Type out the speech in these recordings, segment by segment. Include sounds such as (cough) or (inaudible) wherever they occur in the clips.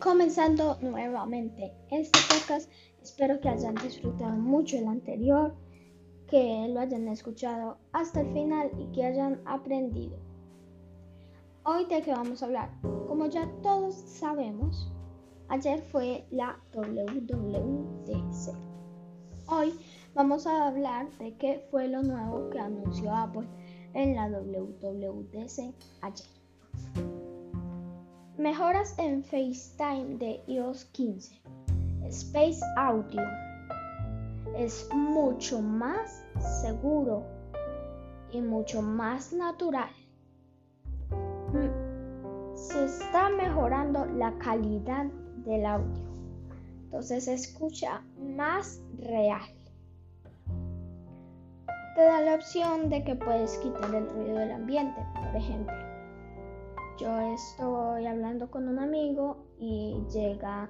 comenzando nuevamente este podcast. Espero que hayan disfrutado mucho el anterior, que lo hayan escuchado hasta el final y que hayan aprendido. Hoy de qué vamos a hablar. Como ya todos sabemos, ayer fue la WWDC. Hoy vamos a hablar de qué fue lo nuevo que anunció Apple en la WWDC ayer. Mejoras en FaceTime de iOS 15. Space Audio es mucho más seguro y mucho más natural. Mm, se está mejorando la calidad del audio. Entonces se escucha más real. Te da la opción de que puedes quitar el ruido del ambiente, por ejemplo yo estoy hablando con un amigo y llega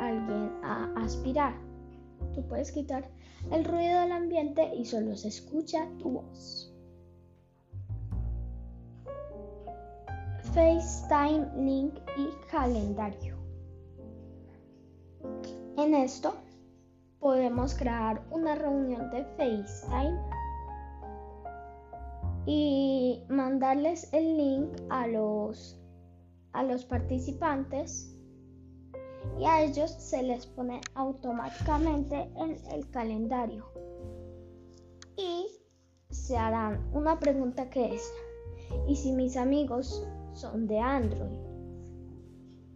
alguien a aspirar. Tú puedes quitar el ruido del ambiente y solo se escucha tu voz. FaceTime Link y calendario. En esto podemos crear una reunión de FaceTime y mandarles el link a los, a los participantes y a ellos se les pone automáticamente en el calendario y se harán una pregunta que es ¿y si mis amigos son de Android?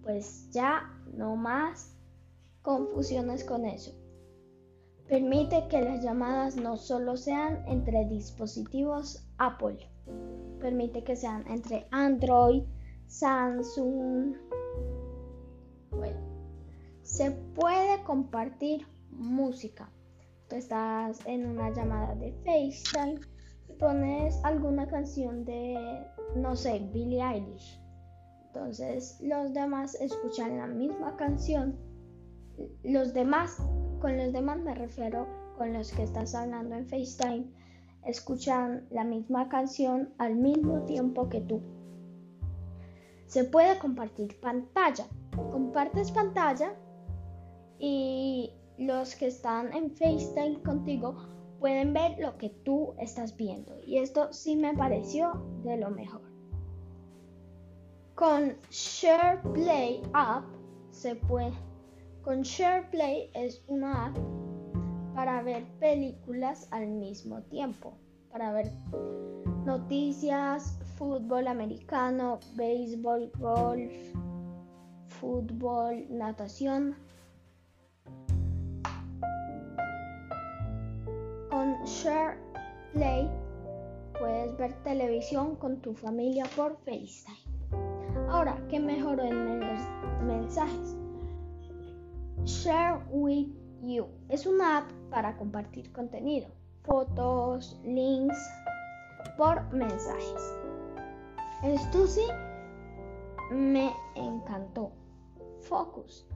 Pues ya no más confusiones con eso. Permite que las llamadas no solo sean entre dispositivos Apple, permite que sean entre Android, Samsung. Bueno, se puede compartir música. Tú estás en una llamada de FaceTime y pones alguna canción de, no sé, Billie Eilish. Entonces los demás escuchan la misma canción. Los demás con los demás me refiero con los que estás hablando en FaceTime. Escuchan la misma canción al mismo tiempo que tú. Se puede compartir pantalla. Compartes pantalla y los que están en FaceTime contigo pueden ver lo que tú estás viendo. Y esto sí me pareció de lo mejor. Con SharePlay App se puede con SharePlay es una app para ver películas al mismo tiempo, para ver noticias, fútbol americano, béisbol, golf, fútbol, natación. Con SharePlay puedes ver televisión con tu familia por FaceTime. Ahora, ¿qué mejoró en mensajes? Share with You es una app para compartir contenido, fotos, links por mensajes. Sí me encantó. Focus,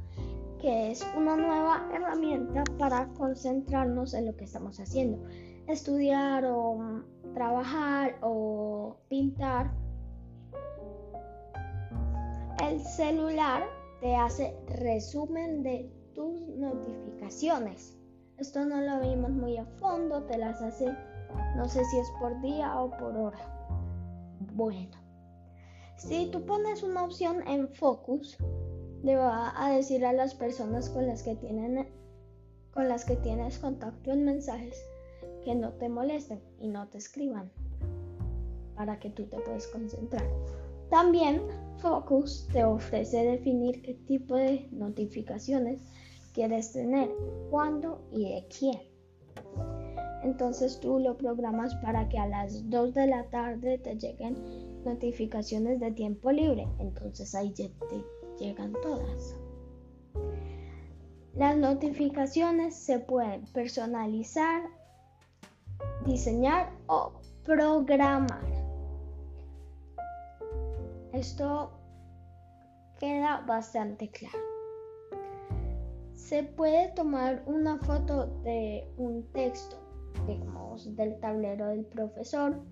que es una nueva herramienta para concentrarnos en lo que estamos haciendo. Estudiar o trabajar o pintar. El celular te hace resumen de tus notificaciones. Esto no lo vimos muy a fondo, te las hace, no sé si es por día o por hora. Bueno, si tú pones una opción en Focus, le va a decir a las personas con las que tienen con las que tienes contacto en mensajes que no te molesten y no te escriban para que tú te puedas concentrar. También Focus te ofrece definir qué tipo de notificaciones quieres tener, cuándo y de quién. Entonces tú lo programas para que a las 2 de la tarde te lleguen notificaciones de tiempo libre. Entonces ahí te llegan todas. Las notificaciones se pueden personalizar, diseñar o programar. Esto queda bastante claro. Se puede tomar una foto de un texto, digamos, del tablero del profesor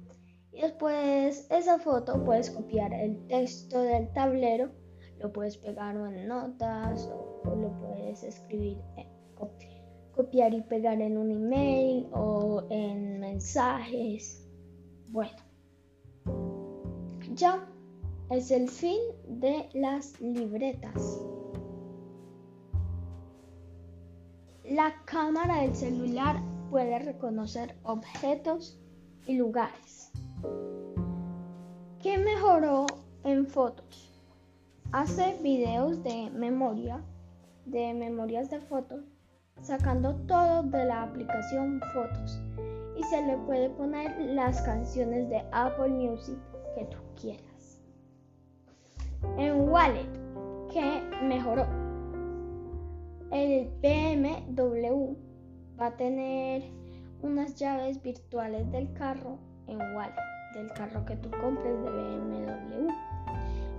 y después esa foto puedes copiar el texto del tablero, lo puedes pegar en notas o, lo puedes escribir, copiar y pegar en un email o en mensajes. Bueno, ya es el fin de las libretas. La cámara del celular puede reconocer objetos y lugares. ¿Qué mejoró en fotos? Hace videos de memoria, de memorias de fotos, sacando todo de la aplicación Fotos y se le puede poner las canciones de Apple Music que tú quieras. En Wallet, ¿qué mejoró? El BMW va a tener unas llaves virtuales del carro en Wallet, del carro que tú compres de BMW.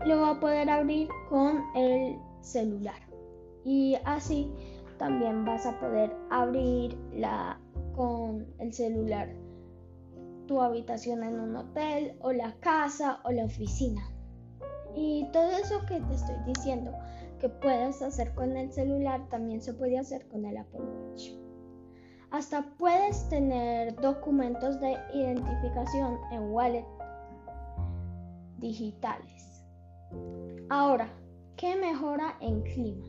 Lo va a poder abrir con el celular y así también vas a poder abrir la, con el celular tu habitación en un hotel o la casa o la oficina. Y todo eso que te estoy diciendo que puedes hacer con el celular también se puede hacer con el Apple Watch. Hasta puedes tener documentos de identificación en wallet digitales. Ahora, ¿qué mejora en clima?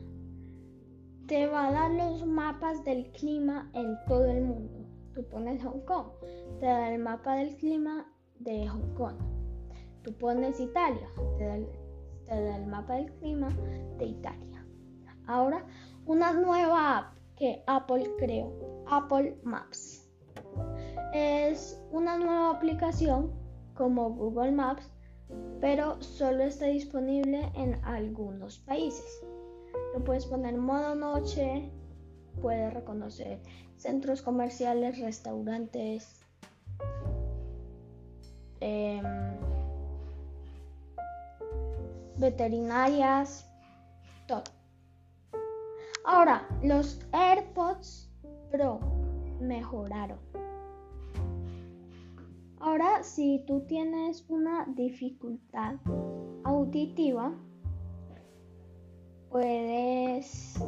Te va a dar los mapas del clima en todo el mundo. Tú pones Hong Kong, te da el mapa del clima de Hong Kong. Tú pones Italia, te da el del mapa del clima de Italia. Ahora, una nueva app que Apple creó, Apple Maps. Es una nueva aplicación como Google Maps, pero solo está disponible en algunos países. Lo puedes poner modo noche, puedes reconocer centros comerciales, restaurantes, eh, veterinarias, todo. Ahora, los AirPods Pro mejoraron. Ahora, si tú tienes una dificultad auditiva, puedes,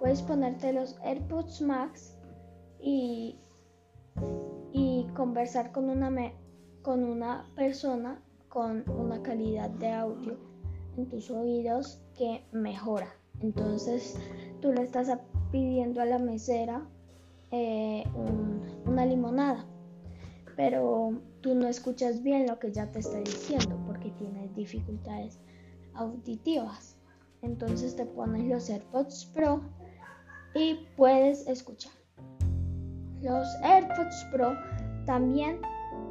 puedes ponerte los AirPods Max y, y conversar con una, con una persona con una calidad de audio en tus oídos que mejora. Entonces tú le estás pidiendo a la mesera eh, una limonada, pero tú no escuchas bien lo que ya te está diciendo porque tienes dificultades auditivas. Entonces te pones los AirPods Pro y puedes escuchar. Los AirPods Pro también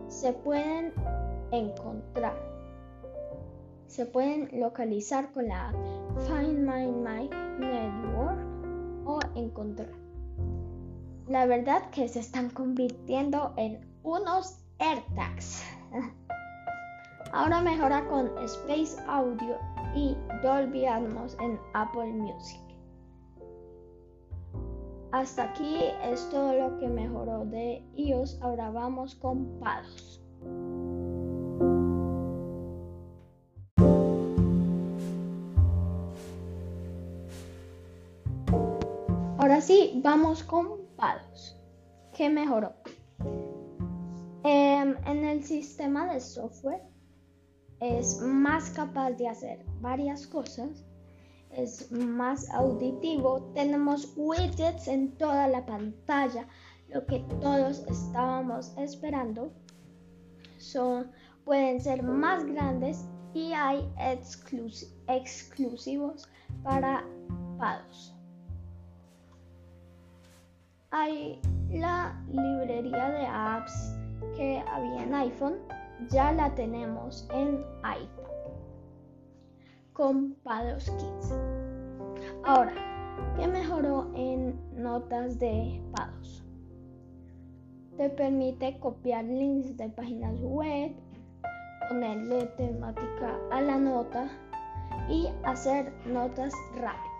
se pueden encontrar se pueden localizar con la Find My Network o encontrar. La verdad que se están convirtiendo en unos AirTags. (laughs) Ahora mejora con Space Audio y Dolby Atmos en Apple Music. Hasta aquí es todo lo que mejoró de iOS. Ahora vamos con PADOS. Así vamos con PADOS. ¿Qué mejoró? Em, en el sistema de software es más capaz de hacer varias cosas, es más auditivo, tenemos widgets en toda la pantalla, lo que todos estábamos esperando. Son, pueden ser más grandes y hay exclusivos para PADOS hay la librería de apps que había en iPhone, ya la tenemos en iPad con Pados Kids. Ahora, ¿qué mejoró en notas de Pados? Te permite copiar links de páginas web, ponerle temática a la nota y hacer notas rápidas.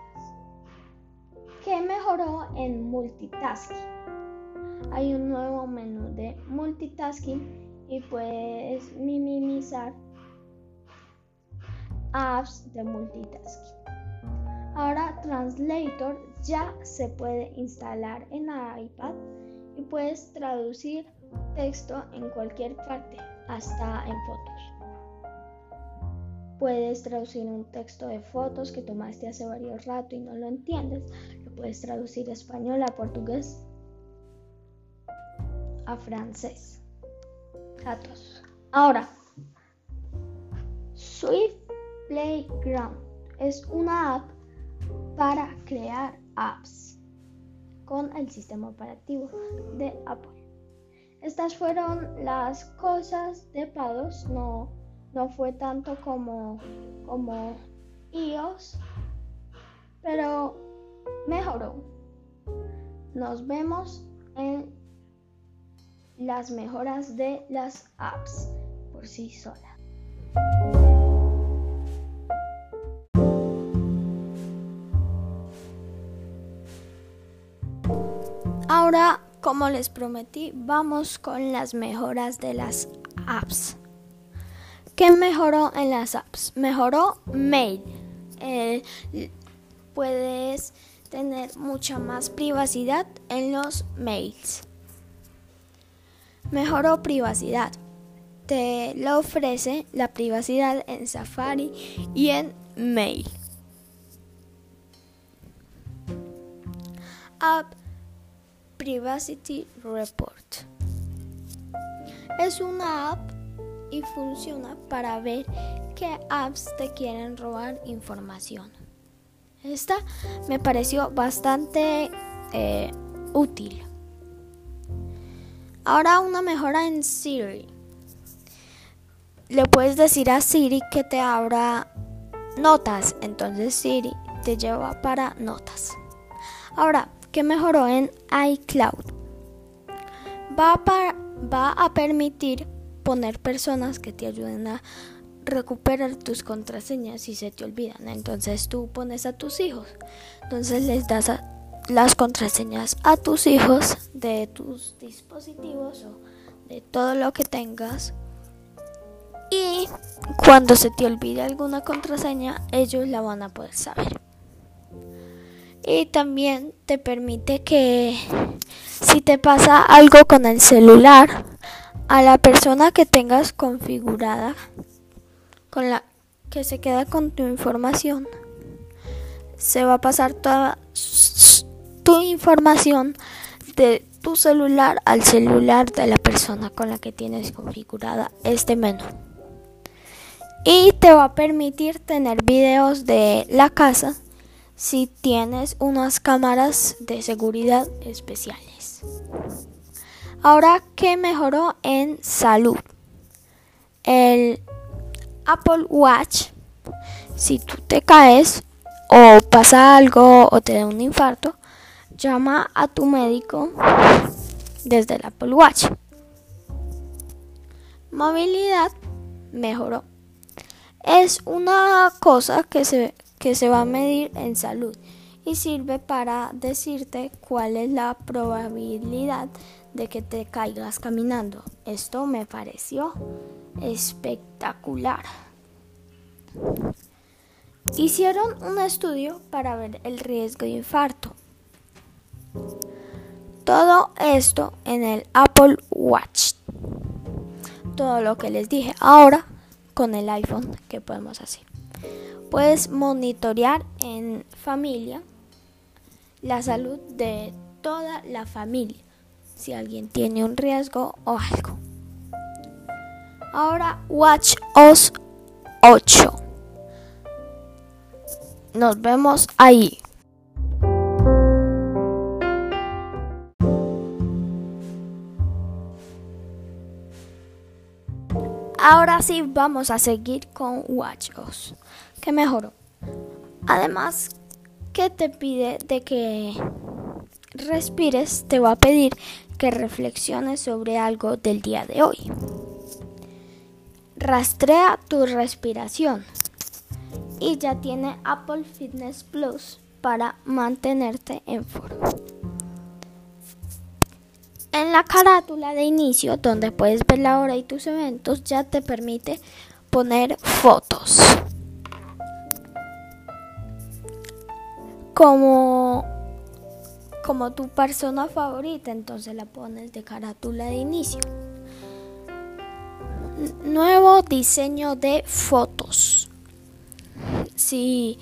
¿Qué mejoró en multitasking? Hay un nuevo menú de multitasking y puedes minimizar apps de multitasking. Ahora Translator ya se puede instalar en iPad y puedes traducir texto en cualquier parte, hasta en fotos. Puedes traducir un texto de fotos que tomaste hace varios rato y no lo entiendes. Puedes traducir español a portugués, a francés. Datos. Ahora, Swift Playground es una app para crear apps con el sistema operativo de Apple. Estas fueron las cosas de Pados, no no fue tanto como, como iOS, pero mejoró. Nos vemos en las mejoras de las apps por sí sola. Ahora, como les prometí, vamos con las mejoras de las apps. ¿Qué mejoró en las apps? Mejoró Mail. Eh, puedes tener mucha más privacidad en los mails. Mejoró privacidad. Te lo ofrece la privacidad en Safari y en Mail. App Privacy Report. Es una app y funciona para ver qué apps te quieren robar información. Esta me pareció bastante eh, útil. Ahora una mejora en Siri. Le puedes decir a Siri que te abra notas, entonces Siri te lleva para notas. Ahora, ¿qué mejoró en iCloud? Va, va a permitir poner personas que te ayuden a recuperar tus contraseñas si se te olvidan. Entonces tú pones a tus hijos. Entonces les das las contraseñas a tus hijos de tus dispositivos o de todo lo que tengas. Y cuando se te olvide alguna contraseña, ellos la van a poder saber. Y también te permite que si te pasa algo con el celular, a la persona que tengas configurada con la que se queda con tu información se va a pasar toda tu información de tu celular al celular de la persona con la que tienes configurada este menú y te va a permitir tener videos de la casa si tienes unas cámaras de seguridad especiales. Ahora, ¿qué mejoró en salud? El Apple Watch, si tú te caes o pasa algo o te da un infarto, llama a tu médico desde el Apple Watch. Movilidad mejoró. Es una cosa que se, que se va a medir en salud y sirve para decirte cuál es la probabilidad de que te caigas caminando. Esto me pareció espectacular. Hicieron un estudio para ver el riesgo de infarto. Todo esto en el Apple Watch. Todo lo que les dije ahora con el iPhone que podemos hacer. Puedes monitorear en familia la salud de toda la familia si alguien tiene un riesgo o algo. Ahora Watch OS 8. Nos vemos ahí. Ahora sí vamos a seguir con WatchOS. ¿Qué mejoró? Además, ¿qué te pide de que respires? Te va a pedir que reflexiones sobre algo del día de hoy. Rastrea tu respiración y ya tiene Apple Fitness Plus para mantenerte en forma. En la carátula de inicio, donde puedes ver la hora y tus eventos, ya te permite poner fotos. como como tu persona favorita, entonces la pones de carátula de inicio. Nuevo diseño de fotos. Si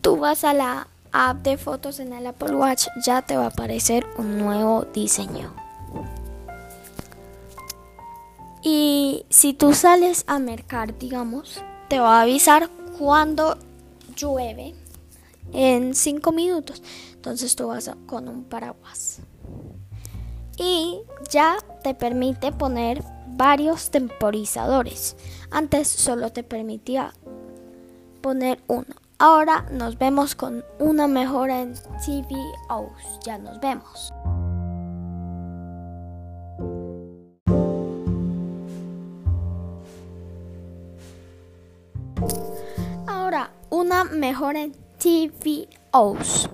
tú vas a la app de fotos en el Apple Watch, ya te va a aparecer un nuevo diseño. Y si tú sales a mercar, digamos, te va a avisar cuando llueve en 5 minutos. Entonces tú vas con un paraguas. Y ya te permite poner varios temporizadores. Antes solo te permitía poner uno. Ahora nos vemos con una mejora en TVOs. Ya nos vemos. Ahora, una mejora en TVOs.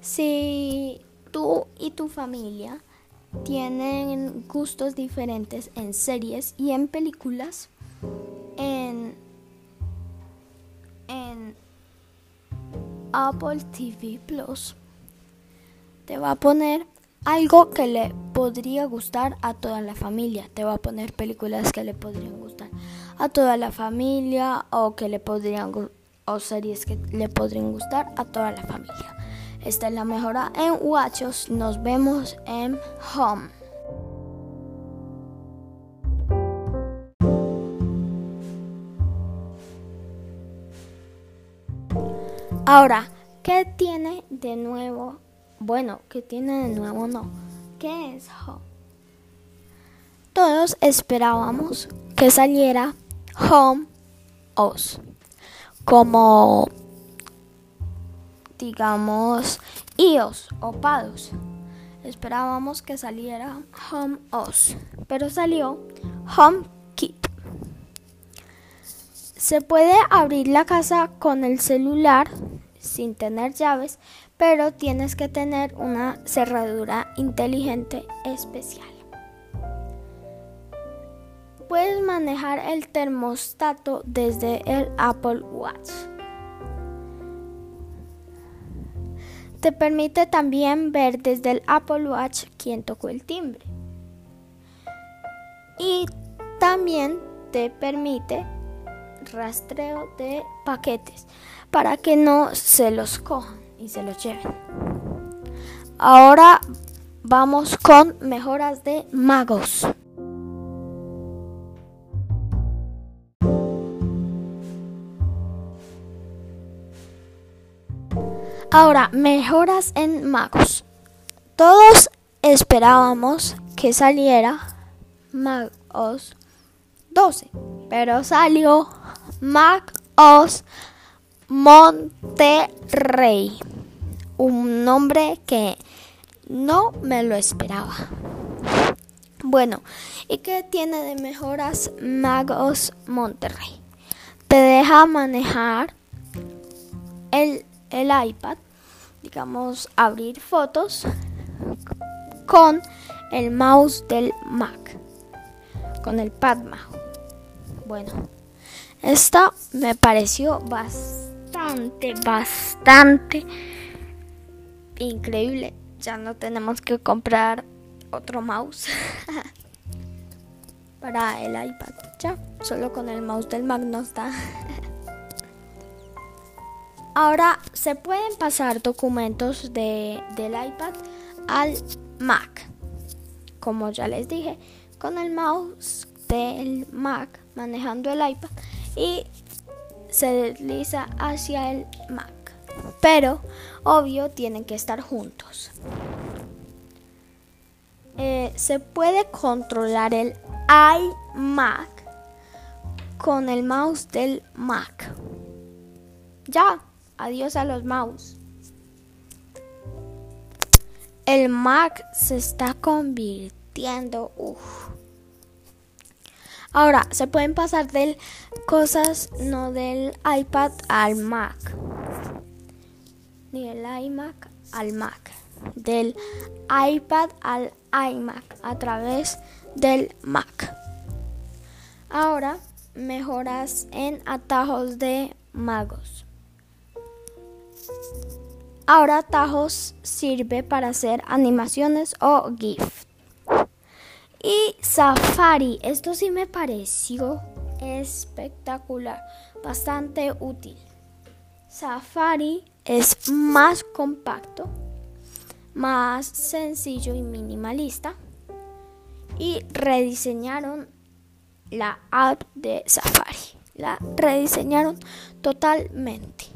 Si tú y tu familia tienen gustos diferentes en series y en películas, en, Apple TV Plus te va a poner algo que le podría gustar a toda la familia. Te va a poner películas que le podrían gustar a toda la familia o que le podrían series que le podrían gustar a toda la familia. Esta es la mejora en Watchos. Nos vemos en Home. Ahora, ¿qué tiene de nuevo? Bueno, ¿qué tiene de nuevo? No. ¿Qué es Home? Todos esperábamos que saliera Home OS como digamos, iOS o PADOS. Esperábamos que saliera Home OS, pero salió HomeKit. Se puede abrir la casa con el celular sin tener llaves, pero tienes que tener una cerradura inteligente especial. Puedes manejar el termostato desde el Apple Watch. Te permite también ver desde el Apple Watch quién tocó el timbre. Y también te permite rastreo de paquetes para que no se los cojan y se los lleven. Ahora vamos con mejoras de magos. Ahora, mejoras en Magos. Todos esperábamos que saliera Magos 12, pero salió Magos Monterrey. Un nombre que no me lo esperaba. Bueno, ¿y qué tiene de mejoras Magos Monterrey? Te deja manejar el el iPad, digamos, abrir fotos con el mouse del Mac, con el pad Bueno, esto me pareció bastante, bastante increíble. Ya no tenemos que comprar otro mouse (laughs) para el iPad. Ya, solo con el mouse del Mac no está. (laughs) Ahora se pueden pasar documentos de, del iPad al Mac. Como ya les dije, con el mouse del Mac manejando el iPad y se desliza hacia el Mac. Pero, obvio, tienen que estar juntos. Eh, se puede controlar el iMac con el mouse del Mac. Ya. Adiós a los mouse. El Mac se está convirtiendo. Ahora, se pueden pasar de cosas no del iPad al Mac. Ni del iMac al Mac. Del iPad al iMac a través del Mac. Ahora, mejoras en atajos de magos. Ahora Tajos sirve para hacer animaciones o GIF. Y Safari, esto sí me pareció espectacular, bastante útil. Safari es más compacto, más sencillo y minimalista. Y rediseñaron la app de Safari. La rediseñaron totalmente.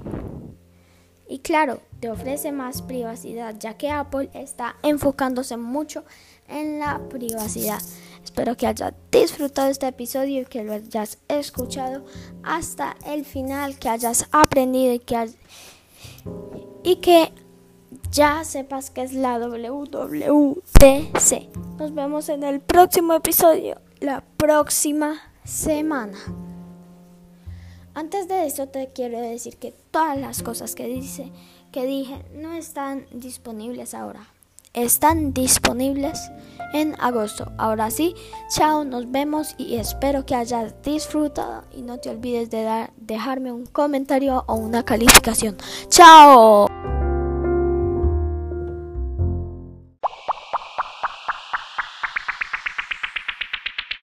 Y claro, te ofrece más privacidad, ya que Apple está enfocándose mucho en la privacidad. Espero que hayas disfrutado este episodio y que lo hayas escuchado hasta el final, que hayas aprendido y que, y que ya sepas que es la WWDC. Nos vemos en el próximo episodio, la próxima semana. Antes de esto te quiero decir que todas las cosas que dice que dije no están disponibles ahora. Están disponibles en agosto. Ahora sí, chao, nos vemos y espero que hayas disfrutado y no te olvides de dar, dejarme un comentario o una calificación. Chao.